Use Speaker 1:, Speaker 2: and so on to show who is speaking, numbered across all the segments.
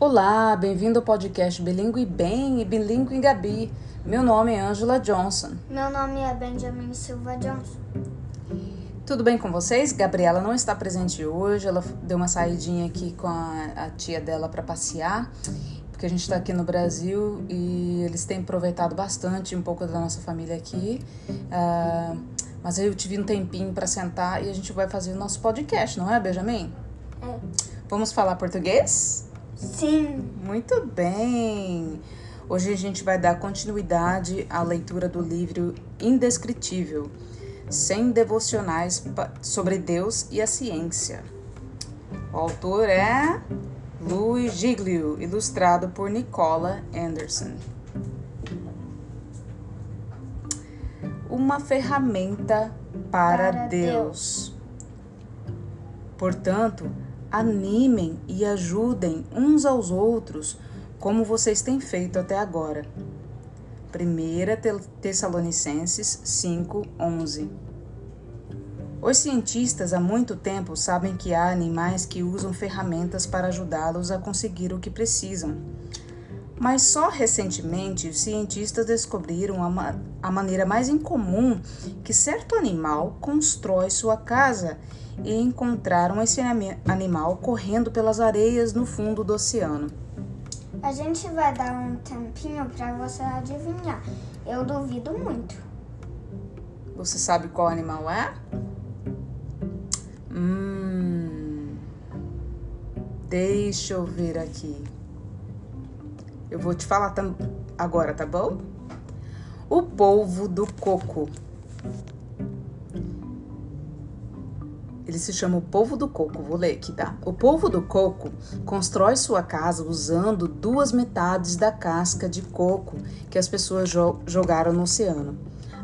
Speaker 1: Olá, bem-vindo ao podcast Bilingue Bem e Bilingue Gabi. Meu nome é Angela Johnson.
Speaker 2: Meu nome é Benjamin Silva Johnson.
Speaker 1: Tudo bem com vocês? Gabriela não está presente hoje, ela deu uma saidinha aqui com a, a tia dela para passear, porque a gente está aqui no Brasil e eles têm aproveitado bastante um pouco da nossa família aqui. Uh, mas eu tive um tempinho para sentar e a gente vai fazer o nosso podcast, não é, Benjamin?
Speaker 2: É.
Speaker 1: Vamos falar português?
Speaker 2: Sim.
Speaker 1: Muito bem! Hoje a gente vai dar continuidade à leitura do livro Indescritível, 100 devocionais sobre Deus e a ciência. O autor é Louis Giglio, ilustrado por Nicola Anderson. Uma ferramenta para,
Speaker 2: Para
Speaker 1: Deus. Portanto, animem e ajudem uns aos outros como vocês têm feito até agora. 1 Tessalonicenses 5:11 Os cientistas há muito tempo sabem que há animais que usam ferramentas para ajudá-los a conseguir o que precisam. Mas só recentemente os cientistas descobriram a, ma a maneira mais incomum que certo animal constrói sua casa e encontraram esse animal correndo pelas areias no fundo do oceano.
Speaker 2: A gente vai dar um tempinho para você adivinhar. Eu duvido muito.
Speaker 1: Você sabe qual animal é? Hum, deixa eu ver aqui. Eu vou te falar agora, tá bom? O polvo do coco. Ele se chama o polvo do coco. Vou ler aqui, tá? O polvo do coco constrói sua casa usando duas metades da casca de coco que as pessoas jo jogaram no oceano,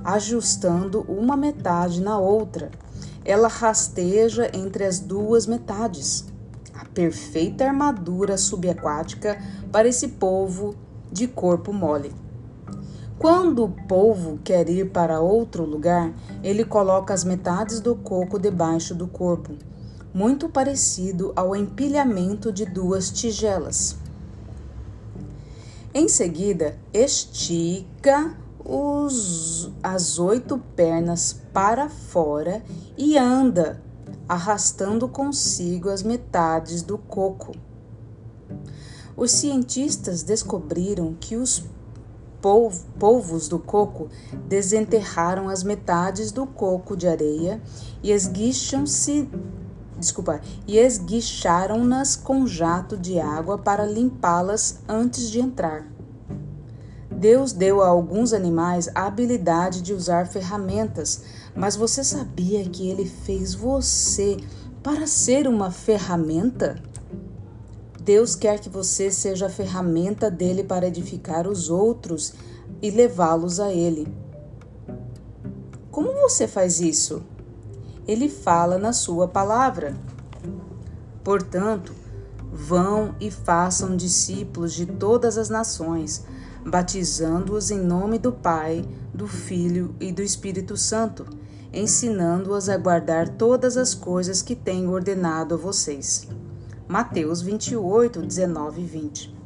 Speaker 1: ajustando uma metade na outra. Ela rasteja entre as duas metades. Perfeita armadura subaquática para esse polvo de corpo mole. Quando o polvo quer ir para outro lugar, ele coloca as metades do coco debaixo do corpo, muito parecido ao empilhamento de duas tigelas. Em seguida, estica os, as oito pernas para fora e anda, arrastando consigo as metades do coco. Os cientistas descobriram que os polvos do coco desenterraram as metades do coco de areia e esguicham-se desculpa, e esguicharam-nas com jato de água para limpá-las antes de entrar. Deus deu a alguns animais a habilidade de usar ferramentas, mas você sabia que ele fez você para ser uma ferramenta? Deus quer que você seja a ferramenta dele para edificar os outros e levá-los a ele. Como você faz isso? Ele fala na sua palavra. Portanto, vão e façam discípulos de todas as nações, batizando-os em nome do Pai, do Filho e do Espírito Santo, ensinando-os a guardar todas as coisas que tenho ordenado a vocês. Mateus 28, 19 e 20.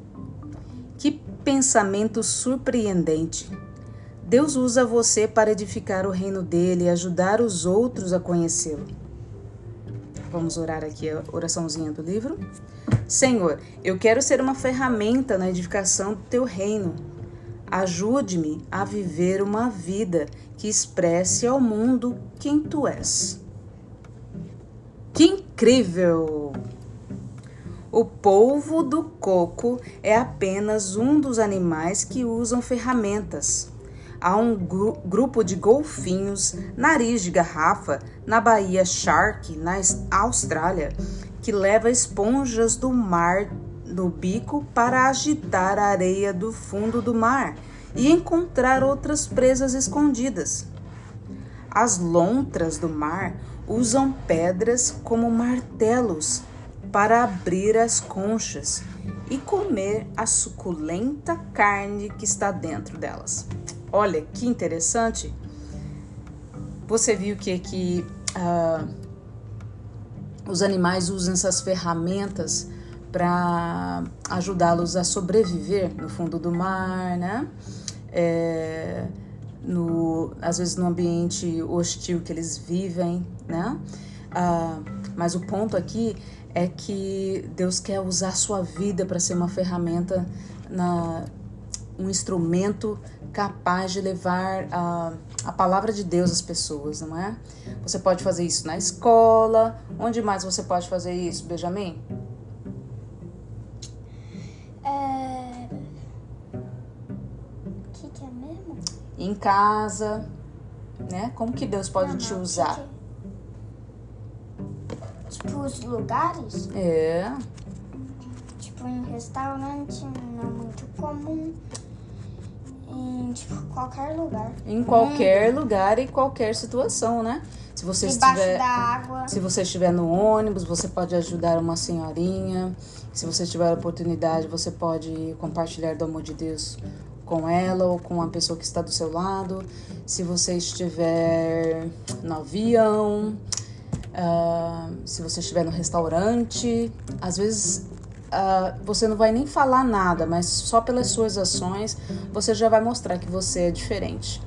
Speaker 1: Que pensamento surpreendente! Deus usa você para edificar o reino dele e ajudar os outros a conhecê-lo. Vamos orar aqui a oraçãozinha do livro. Senhor, eu quero ser uma ferramenta na edificação do teu reino. Ajude-me a viver uma vida que expresse ao mundo quem tu és. Que incrível! O polvo do coco é apenas um dos animais que usam ferramentas. Há um gru grupo de golfinhos nariz de garrafa na Baía Shark, na Austrália, que leva esponjas do mar no bico para agitar a areia do fundo do mar e encontrar outras presas escondidas. As lontras do mar usam pedras como martelos para abrir as conchas e comer a suculenta carne que está dentro delas. Olha que interessante. Você viu que, que uh, os animais usam essas ferramentas para ajudá-los a sobreviver no fundo do mar, né? É, no, às vezes no ambiente hostil que eles vivem, né? Ah, mas o ponto aqui é que Deus quer usar sua vida para ser uma ferramenta, na, um instrumento capaz de levar a, a palavra de Deus às pessoas, não é? Você pode fazer isso na escola. Onde mais você pode fazer isso, Benjamin?
Speaker 2: É... O que, que é mesmo?
Speaker 1: Em casa, né? Como que Deus pode
Speaker 2: Não,
Speaker 1: te
Speaker 2: não,
Speaker 1: usar?
Speaker 2: que que- Tipo, os lugares?
Speaker 1: É,
Speaker 2: Tipo, em restaurante, não é muito comum. Em, qualquer lugar.
Speaker 1: em qualquer lugar e qualquer situação, né? Se você
Speaker 2: Debaixo
Speaker 1: estiver
Speaker 2: da água.
Speaker 1: Se você estiver no ônibus, você pode ajudar uma senhorinha. Se você tiver a oportunidade, você pode compartilhar do amor de Deus com ela ou com a pessoa que está do seu lado. Se você estiver no avião, ah, se você estiver no restaurante, às vezes ah, você não vai nem falar nada, mas só pelas suas ações você já vai mostrar que você é diferente.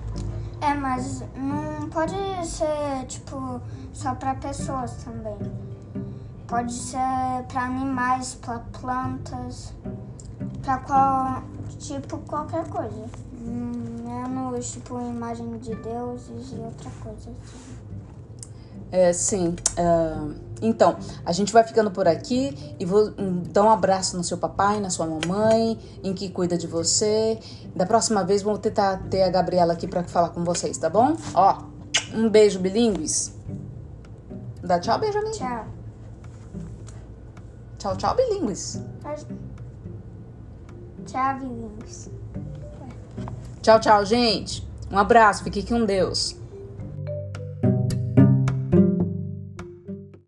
Speaker 2: É, mas não pode ser, tipo, só pra pessoas também. Pode ser pra animais, pra plantas, pra qual, tipo, qualquer coisa. Menos, tipo, imagem de deuses e outra coisa. assim.
Speaker 1: É, sim. ah, então, a gente vai ficando por aqui e vou hum, dar um abraço no seu papai, na sua mamãe, em que cuida de você. Da próxima vez, vou tentar ter a Gabriela aqui pra falar com vocês, tá bom? Ó, um beijo bilíngues. Dá tchau, Benjamin.
Speaker 2: Tchau.
Speaker 1: Tchau, tchau, bilíngues.
Speaker 2: Tchau, vizinhos.
Speaker 1: Tchau, tchau, gente. Um abraço, fique com Deus.